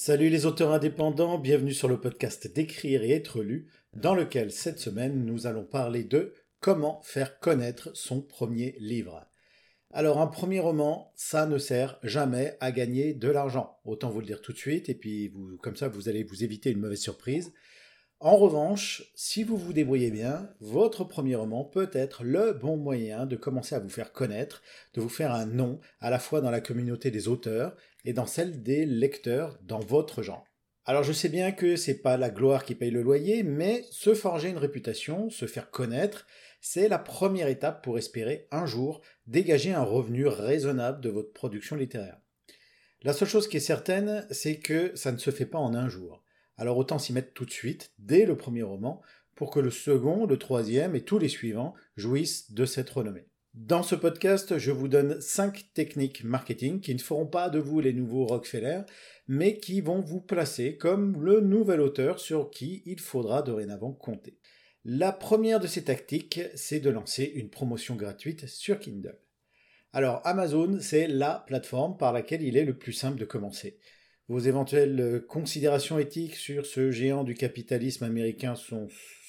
Salut les auteurs indépendants, bienvenue sur le podcast D'écrire et être lu, dans lequel cette semaine nous allons parler de comment faire connaître son premier livre. Alors un premier roman, ça ne sert jamais à gagner de l'argent. Autant vous le dire tout de suite, et puis vous, comme ça vous allez vous éviter une mauvaise surprise. En revanche, si vous vous débrouillez bien, votre premier roman peut être le bon moyen de commencer à vous faire connaître, de vous faire un nom à la fois dans la communauté des auteurs et dans celle des lecteurs dans votre genre. Alors je sais bien que c'est pas la gloire qui paye le loyer, mais se forger une réputation, se faire connaître, c'est la première étape pour espérer un jour dégager un revenu raisonnable de votre production littéraire. La seule chose qui est certaine, c'est que ça ne se fait pas en un jour. Alors autant s'y mettre tout de suite, dès le premier roman, pour que le second, le troisième et tous les suivants jouissent de cette renommée. Dans ce podcast, je vous donne 5 techniques marketing qui ne feront pas de vous les nouveaux Rockefeller, mais qui vont vous placer comme le nouvel auteur sur qui il faudra dorénavant compter. La première de ces tactiques, c'est de lancer une promotion gratuite sur Kindle. Alors Amazon, c'est la plateforme par laquelle il est le plus simple de commencer. Vos éventuelles euh, considérations éthiques sur ce géant du capitalisme américain sont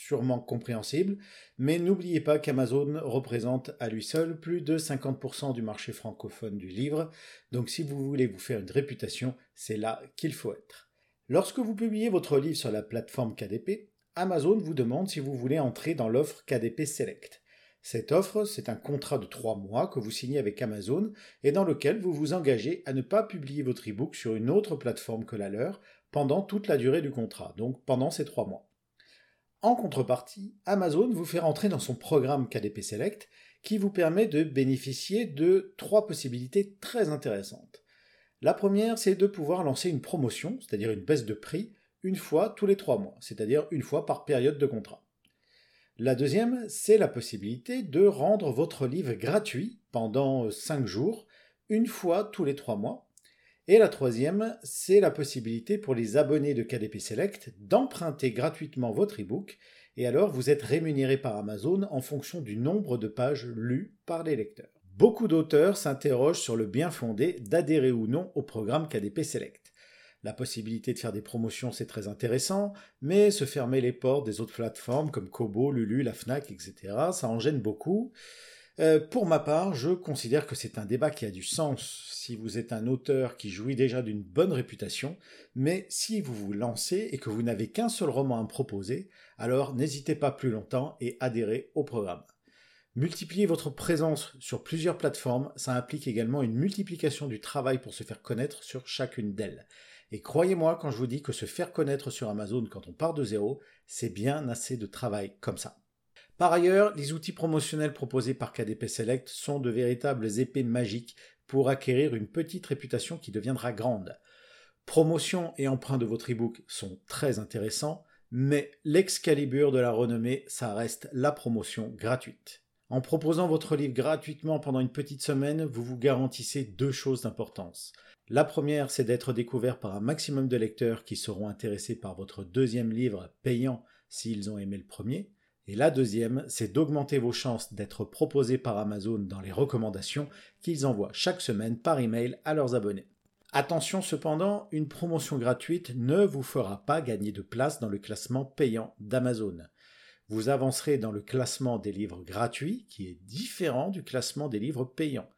sûrement compréhensibles, mais n'oubliez pas qu'Amazon représente à lui seul plus de 50% du marché francophone du livre, donc si vous voulez vous faire une réputation, c'est là qu'il faut être. Lorsque vous publiez votre livre sur la plateforme KDP, Amazon vous demande si vous voulez entrer dans l'offre KDP Select. Cette offre, c'est un contrat de trois mois que vous signez avec Amazon et dans lequel vous vous engagez à ne pas publier votre e-book sur une autre plateforme que la leur pendant toute la durée du contrat, donc pendant ces trois mois. En contrepartie, Amazon vous fait rentrer dans son programme KDP Select qui vous permet de bénéficier de trois possibilités très intéressantes. La première, c'est de pouvoir lancer une promotion, c'est-à-dire une baisse de prix, une fois tous les trois mois, c'est-à-dire une fois par période de contrat. La deuxième, c'est la possibilité de rendre votre livre gratuit pendant 5 jours, une fois tous les 3 mois. Et la troisième, c'est la possibilité pour les abonnés de KDP Select d'emprunter gratuitement votre e-book, et alors vous êtes rémunéré par Amazon en fonction du nombre de pages lues par les lecteurs. Beaucoup d'auteurs s'interrogent sur le bien fondé d'adhérer ou non au programme KDP Select. La possibilité de faire des promotions, c'est très intéressant, mais se fermer les portes des autres plateformes comme Kobo, Lulu, la Fnac, etc., ça en gêne beaucoup. Euh, pour ma part, je considère que c'est un débat qui a du sens si vous êtes un auteur qui jouit déjà d'une bonne réputation, mais si vous vous lancez et que vous n'avez qu'un seul roman à me proposer, alors n'hésitez pas plus longtemps et adhérez au programme. Multiplier votre présence sur plusieurs plateformes, ça implique également une multiplication du travail pour se faire connaître sur chacune d'elles. Et croyez-moi quand je vous dis que se faire connaître sur Amazon quand on part de zéro, c'est bien assez de travail comme ça. Par ailleurs, les outils promotionnels proposés par KDP Select sont de véritables épées magiques pour acquérir une petite réputation qui deviendra grande. Promotion et emprunt de votre ebook sont très intéressants, mais l'excalibur de la renommée, ça reste la promotion gratuite. En proposant votre livre gratuitement pendant une petite semaine, vous vous garantissez deux choses d'importance. La première, c'est d'être découvert par un maximum de lecteurs qui seront intéressés par votre deuxième livre payant s'ils ont aimé le premier. Et la deuxième, c'est d'augmenter vos chances d'être proposé par Amazon dans les recommandations qu'ils envoient chaque semaine par email à leurs abonnés. Attention cependant, une promotion gratuite ne vous fera pas gagner de place dans le classement payant d'Amazon. Vous avancerez dans le classement des livres gratuits qui est différent du classement des livres payants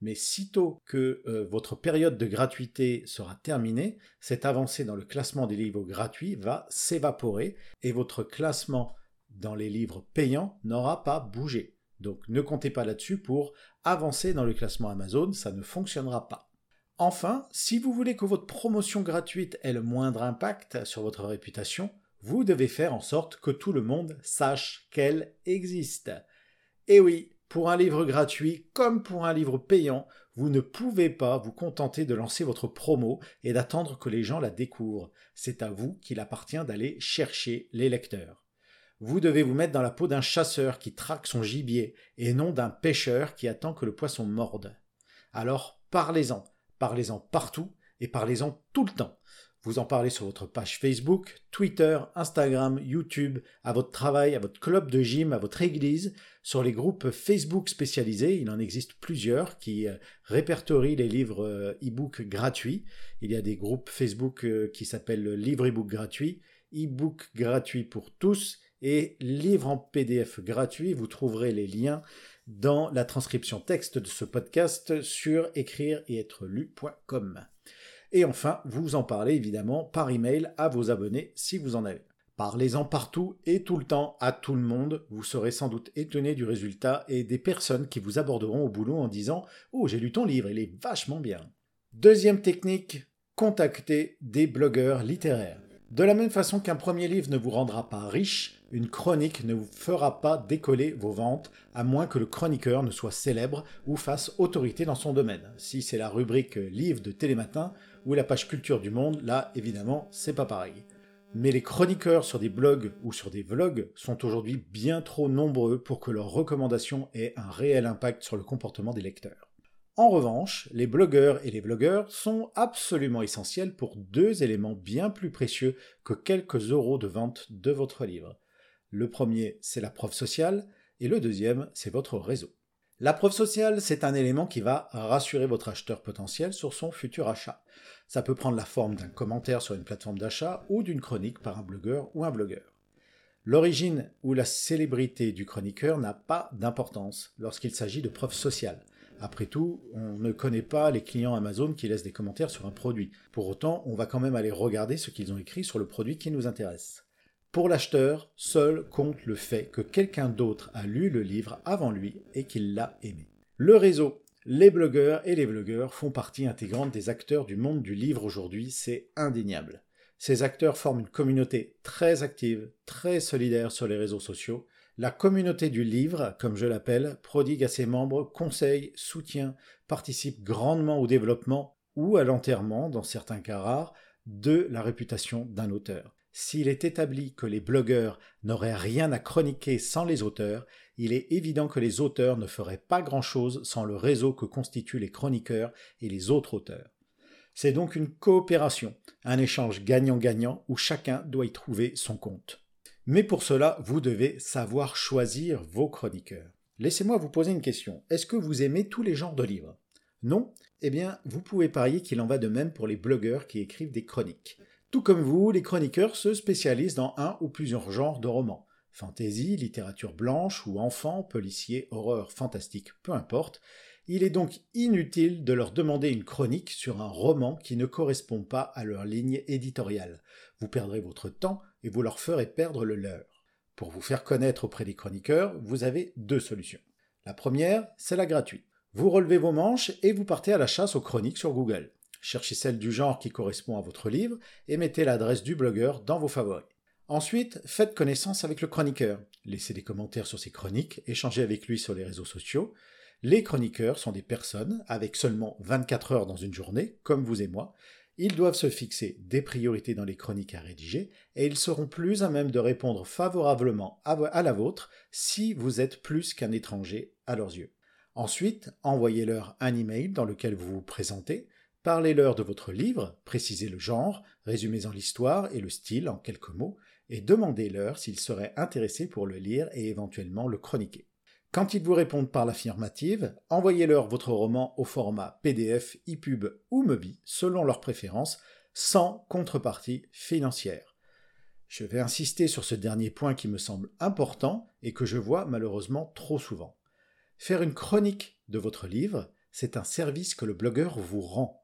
mais sitôt que euh, votre période de gratuité sera terminée, cette avancée dans le classement des livres gratuits va s'évaporer et votre classement dans les livres payants n'aura pas bougé. Donc ne comptez pas là-dessus pour avancer dans le classement Amazon, ça ne fonctionnera pas. Enfin, si vous voulez que votre promotion gratuite ait le moindre impact sur votre réputation, vous devez faire en sorte que tout le monde sache qu'elle existe. Et oui, pour un livre gratuit comme pour un livre payant, vous ne pouvez pas vous contenter de lancer votre promo et d'attendre que les gens la découvrent. C'est à vous qu'il appartient d'aller chercher les lecteurs. Vous devez vous mettre dans la peau d'un chasseur qui traque son gibier et non d'un pêcheur qui attend que le poisson morde. Alors parlez-en, parlez-en partout et parlez-en tout le temps. Vous en parlez sur votre page Facebook, Twitter, Instagram, YouTube, à votre travail, à votre club de gym, à votre église, sur les groupes Facebook spécialisés. Il en existe plusieurs qui euh, répertorient les livres euh, e-book gratuits. Il y a des groupes Facebook euh, qui s'appellent Livre e-book gratuit, e-book gratuit pour tous et livre en PDF gratuit. Vous trouverez les liens dans la transcription texte de ce podcast sur écrire et être lu.com. Et enfin, vous en parlez évidemment par email à vos abonnés si vous en avez. Parlez-en partout et tout le temps à tout le monde. Vous serez sans doute étonné du résultat et des personnes qui vous aborderont au boulot en disant Oh, j'ai lu ton livre, il est vachement bien. Deuxième technique, contacter des blogueurs littéraires. De la même façon qu'un premier livre ne vous rendra pas riche, une chronique ne vous fera pas décoller vos ventes, à moins que le chroniqueur ne soit célèbre ou fasse autorité dans son domaine. Si c'est la rubrique livre de Télématin ou la page culture du monde, là évidemment c'est pas pareil. Mais les chroniqueurs sur des blogs ou sur des vlogs sont aujourd'hui bien trop nombreux pour que leurs recommandations aient un réel impact sur le comportement des lecteurs. En revanche, les blogueurs et les vlogueurs sont absolument essentiels pour deux éléments bien plus précieux que quelques euros de vente de votre livre. Le premier, c'est la preuve sociale, et le deuxième, c'est votre réseau. La preuve sociale, c'est un élément qui va rassurer votre acheteur potentiel sur son futur achat. Ça peut prendre la forme d'un commentaire sur une plateforme d'achat ou d'une chronique par un blogueur ou un blogueur. L'origine ou la célébrité du chroniqueur n'a pas d'importance lorsqu'il s'agit de preuves sociales. Après tout, on ne connaît pas les clients Amazon qui laissent des commentaires sur un produit. Pour autant, on va quand même aller regarder ce qu'ils ont écrit sur le produit qui nous intéresse. Pour l'acheteur, seul compte le fait que quelqu'un d'autre a lu le livre avant lui et qu'il l'a aimé. Le réseau, les blogueurs et les blogueurs font partie intégrante des acteurs du monde du livre aujourd'hui, c'est indéniable. Ces acteurs forment une communauté très active, très solidaire sur les réseaux sociaux. La communauté du livre, comme je l'appelle, prodigue à ses membres conseils, soutien, participe grandement au développement ou à l'enterrement, dans certains cas rares, de la réputation d'un auteur. S'il est établi que les blogueurs n'auraient rien à chroniquer sans les auteurs, il est évident que les auteurs ne feraient pas grand-chose sans le réseau que constituent les chroniqueurs et les autres auteurs. C'est donc une coopération, un échange gagnant-gagnant où chacun doit y trouver son compte. Mais pour cela, vous devez savoir choisir vos chroniqueurs. Laissez-moi vous poser une question. Est-ce que vous aimez tous les genres de livres? Non? Eh bien, vous pouvez parier qu'il en va de même pour les blogueurs qui écrivent des chroniques. Tout comme vous, les chroniqueurs se spécialisent dans un ou plusieurs genres de romans. Fantasy, littérature blanche ou enfant, policier, horreur, fantastique, peu importe. Il est donc inutile de leur demander une chronique sur un roman qui ne correspond pas à leur ligne éditoriale. Vous perdrez votre temps et vous leur ferez perdre le leur. Pour vous faire connaître auprès des chroniqueurs, vous avez deux solutions. La première, c'est la gratuite. Vous relevez vos manches et vous partez à la chasse aux chroniques sur Google. Cherchez celle du genre qui correspond à votre livre et mettez l'adresse du blogueur dans vos favoris. Ensuite, faites connaissance avec le chroniqueur. Laissez des commentaires sur ses chroniques, échangez avec lui sur les réseaux sociaux. Les chroniqueurs sont des personnes avec seulement 24 heures dans une journée, comme vous et moi. Ils doivent se fixer des priorités dans les chroniques à rédiger et ils seront plus à même de répondre favorablement à la vôtre si vous êtes plus qu'un étranger à leurs yeux. Ensuite, envoyez-leur un email dans lequel vous vous présentez, Parlez-leur de votre livre, précisez le genre, résumez-en l'histoire et le style en quelques mots, et demandez-leur s'ils seraient intéressés pour le lire et éventuellement le chroniquer. Quand ils vous répondent par l'affirmative, envoyez-leur votre roman au format PDF, EPUB ou MOBI, selon leurs préférences, sans contrepartie financière. Je vais insister sur ce dernier point qui me semble important et que je vois malheureusement trop souvent. Faire une chronique de votre livre, c'est un service que le blogueur vous rend.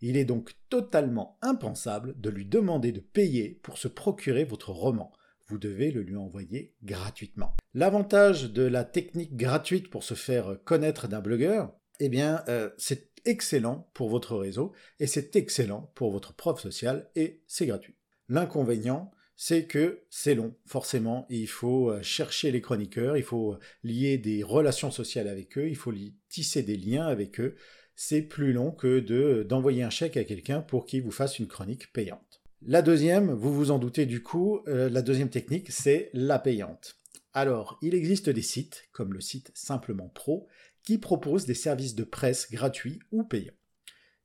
Il est donc totalement impensable de lui demander de payer pour se procurer votre roman. Vous devez le lui envoyer gratuitement. L'avantage de la technique gratuite pour se faire connaître d'un blogueur, eh bien, euh, c'est excellent pour votre réseau et c'est excellent pour votre prof social et c'est gratuit. L'inconvénient, c'est que c'est long, forcément. Il faut euh, chercher les chroniqueurs, il faut lier des relations sociales avec eux, il faut tisser des liens avec eux c'est plus long que de d'envoyer un chèque à quelqu'un pour qu'il vous fasse une chronique payante. La deuxième, vous vous en doutez du coup, euh, la deuxième technique, c'est la payante. Alors, il existe des sites, comme le site Simplement Pro, qui proposent des services de presse gratuits ou payants.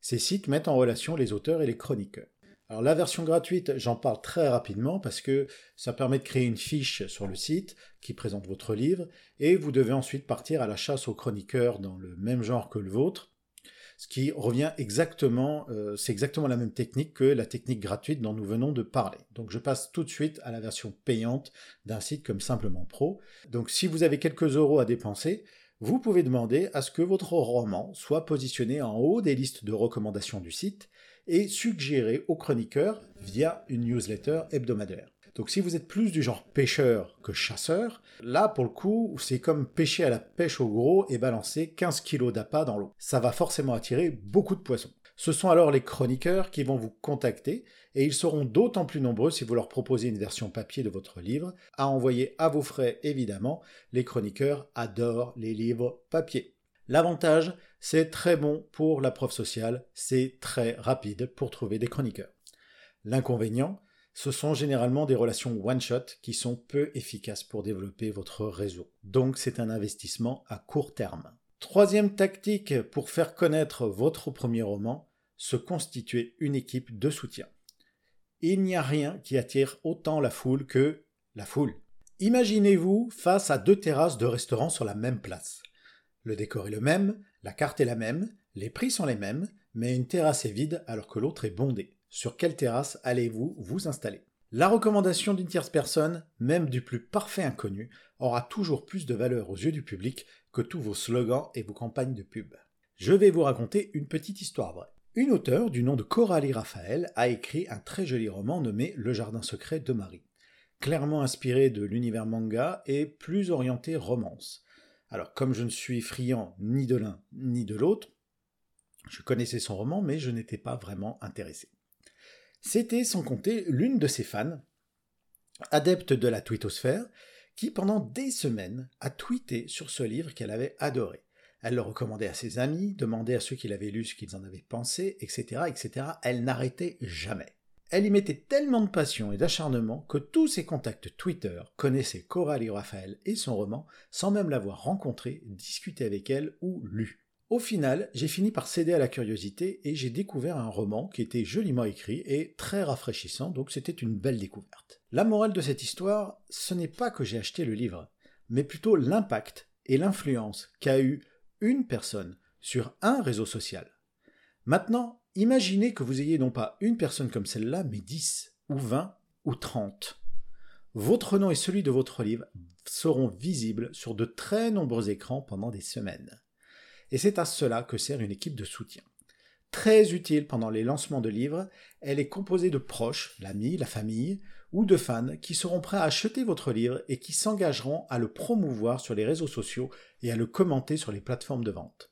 Ces sites mettent en relation les auteurs et les chroniqueurs. Alors la version gratuite, j'en parle très rapidement parce que ça permet de créer une fiche sur le site qui présente votre livre et vous devez ensuite partir à la chasse aux chroniqueurs dans le même genre que le vôtre, ce qui revient exactement, euh, c'est exactement la même technique que la technique gratuite dont nous venons de parler. Donc je passe tout de suite à la version payante d'un site comme Simplement Pro. Donc si vous avez quelques euros à dépenser, vous pouvez demander à ce que votre roman soit positionné en haut des listes de recommandations du site et suggéré aux chroniqueurs via une newsletter hebdomadaire. Donc si vous êtes plus du genre pêcheur que chasseur, là pour le coup c'est comme pêcher à la pêche au gros et balancer 15 kilos d'appât dans l'eau. Ça va forcément attirer beaucoup de poissons. Ce sont alors les chroniqueurs qui vont vous contacter et ils seront d'autant plus nombreux si vous leur proposez une version papier de votre livre, à envoyer à vos frais évidemment. Les chroniqueurs adorent les livres papier. L'avantage, c'est très bon pour la preuve sociale, c'est très rapide pour trouver des chroniqueurs. L'inconvénient, ce sont généralement des relations one-shot qui sont peu efficaces pour développer votre réseau. Donc c'est un investissement à court terme. Troisième tactique pour faire connaître votre premier roman, se constituer une équipe de soutien. Il n'y a rien qui attire autant la foule que la foule. Imaginez-vous face à deux terrasses de restaurants sur la même place. Le décor est le même, la carte est la même, les prix sont les mêmes, mais une terrasse est vide alors que l'autre est bondée. Sur quelle terrasse allez-vous vous installer? La recommandation d'une tierce personne, même du plus parfait inconnu, aura toujours plus de valeur aux yeux du public que tous vos slogans et vos campagnes de pub. Je vais vous raconter une petite histoire vraie. Une auteure du nom de Coralie Raphaël a écrit un très joli roman nommé Le Jardin secret de Marie. Clairement inspiré de l'univers manga et plus orienté romance. Alors, comme je ne suis friand ni de l'un ni de l'autre, je connaissais son roman, mais je n'étais pas vraiment intéressé. C'était sans compter l'une de ses fans, adepte de la twittosphère, qui pendant des semaines a tweeté sur ce livre qu'elle avait adoré. Elle le recommandait à ses amis, demandait à ceux qui l'avaient lu ce qu'ils en avaient pensé, etc., etc. Elle n'arrêtait jamais. Elle y mettait tellement de passion et d'acharnement que tous ses contacts Twitter connaissaient Coralie Raphaël et son roman sans même l'avoir rencontrée, discuté avec elle ou lu. Au final, j'ai fini par céder à la curiosité et j'ai découvert un roman qui était joliment écrit et très rafraîchissant, donc c'était une belle découverte. La morale de cette histoire, ce n'est pas que j'ai acheté le livre, mais plutôt l'impact et l'influence qu'a eu une personne sur un réseau social. Maintenant, Imaginez que vous ayez non pas une personne comme celle-là, mais 10 ou 20 ou 30. Votre nom et celui de votre livre seront visibles sur de très nombreux écrans pendant des semaines. Et c'est à cela que sert une équipe de soutien. Très utile pendant les lancements de livres, elle est composée de proches, l'ami, la famille, ou de fans qui seront prêts à acheter votre livre et qui s'engageront à le promouvoir sur les réseaux sociaux et à le commenter sur les plateformes de vente.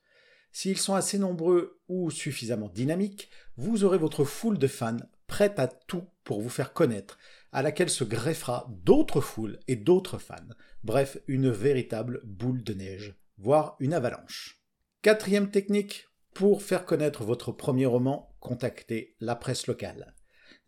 S'ils sont assez nombreux ou suffisamment dynamiques, vous aurez votre foule de fans prête à tout pour vous faire connaître, à laquelle se greffera d'autres foules et d'autres fans. Bref, une véritable boule de neige, voire une avalanche. Quatrième technique, pour faire connaître votre premier roman, contactez la presse locale.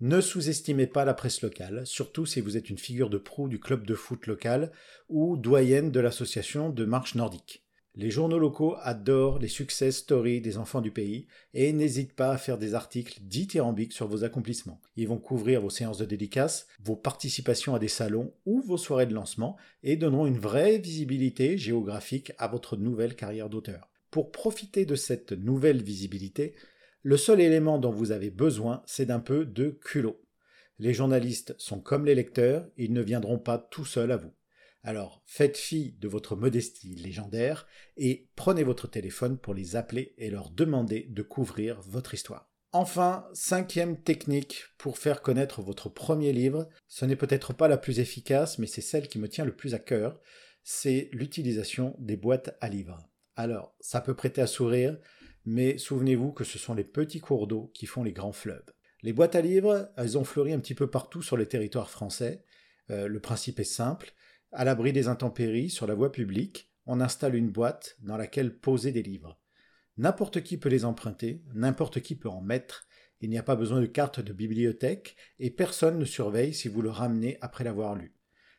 Ne sous-estimez pas la presse locale, surtout si vous êtes une figure de proue du club de foot local ou doyenne de l'association de marche nordique. Les journaux locaux adorent les success stories des enfants du pays et n'hésitent pas à faire des articles dithyrambiques sur vos accomplissements. Ils vont couvrir vos séances de dédicaces, vos participations à des salons ou vos soirées de lancement et donneront une vraie visibilité géographique à votre nouvelle carrière d'auteur. Pour profiter de cette nouvelle visibilité, le seul élément dont vous avez besoin, c'est d'un peu de culot. Les journalistes sont comme les lecteurs, ils ne viendront pas tout seuls à vous. Alors faites fi de votre modestie légendaire et prenez votre téléphone pour les appeler et leur demander de couvrir votre histoire. Enfin, cinquième technique pour faire connaître votre premier livre, ce n'est peut-être pas la plus efficace, mais c'est celle qui me tient le plus à cœur, c'est l'utilisation des boîtes à livres. Alors, ça peut prêter à sourire, mais souvenez-vous que ce sont les petits cours d'eau qui font les grands fleuves. Les boîtes à livres, elles ont fleuri un petit peu partout sur les territoires français. Euh, le principe est simple, à l'abri des intempéries, sur la voie publique, on installe une boîte dans laquelle poser des livres. N'importe qui peut les emprunter, n'importe qui peut en mettre, il n'y a pas besoin de carte de bibliothèque et personne ne surveille si vous le ramenez après l'avoir lu.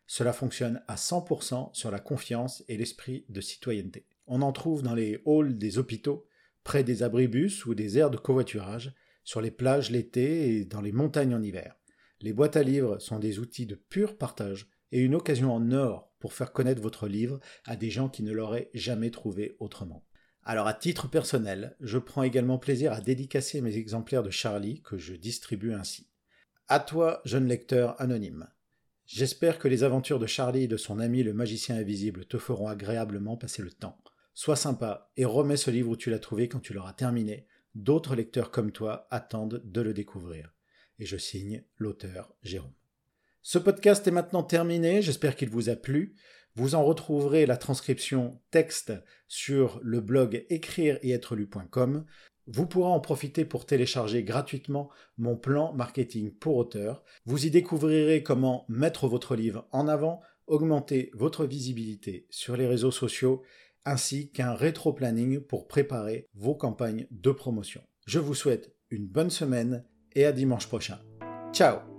Cela fonctionne à 100% sur la confiance et l'esprit de citoyenneté. On en trouve dans les halls des hôpitaux, près des abribus ou des aires de covoiturage, sur les plages l'été et dans les montagnes en hiver. Les boîtes à livres sont des outils de pur partage et une occasion en or pour faire connaître votre livre à des gens qui ne l'auraient jamais trouvé autrement. Alors à titre personnel, je prends également plaisir à dédicacer mes exemplaires de Charlie que je distribue ainsi. À toi, jeune lecteur anonyme. J'espère que les aventures de Charlie et de son ami le magicien invisible te feront agréablement passer le temps. Sois sympa et remets ce livre où tu l'as trouvé quand tu l'auras terminé. D'autres lecteurs comme toi attendent de le découvrir. Et je signe l'auteur Jérôme. Ce podcast est maintenant terminé, j'espère qu'il vous a plu. Vous en retrouverez la transcription texte sur le blog écrire et être lu.com. Vous pourrez en profiter pour télécharger gratuitement mon plan marketing pour auteur. Vous y découvrirez comment mettre votre livre en avant, augmenter votre visibilité sur les réseaux sociaux, ainsi qu'un rétro-planning pour préparer vos campagnes de promotion. Je vous souhaite une bonne semaine et à dimanche prochain. Ciao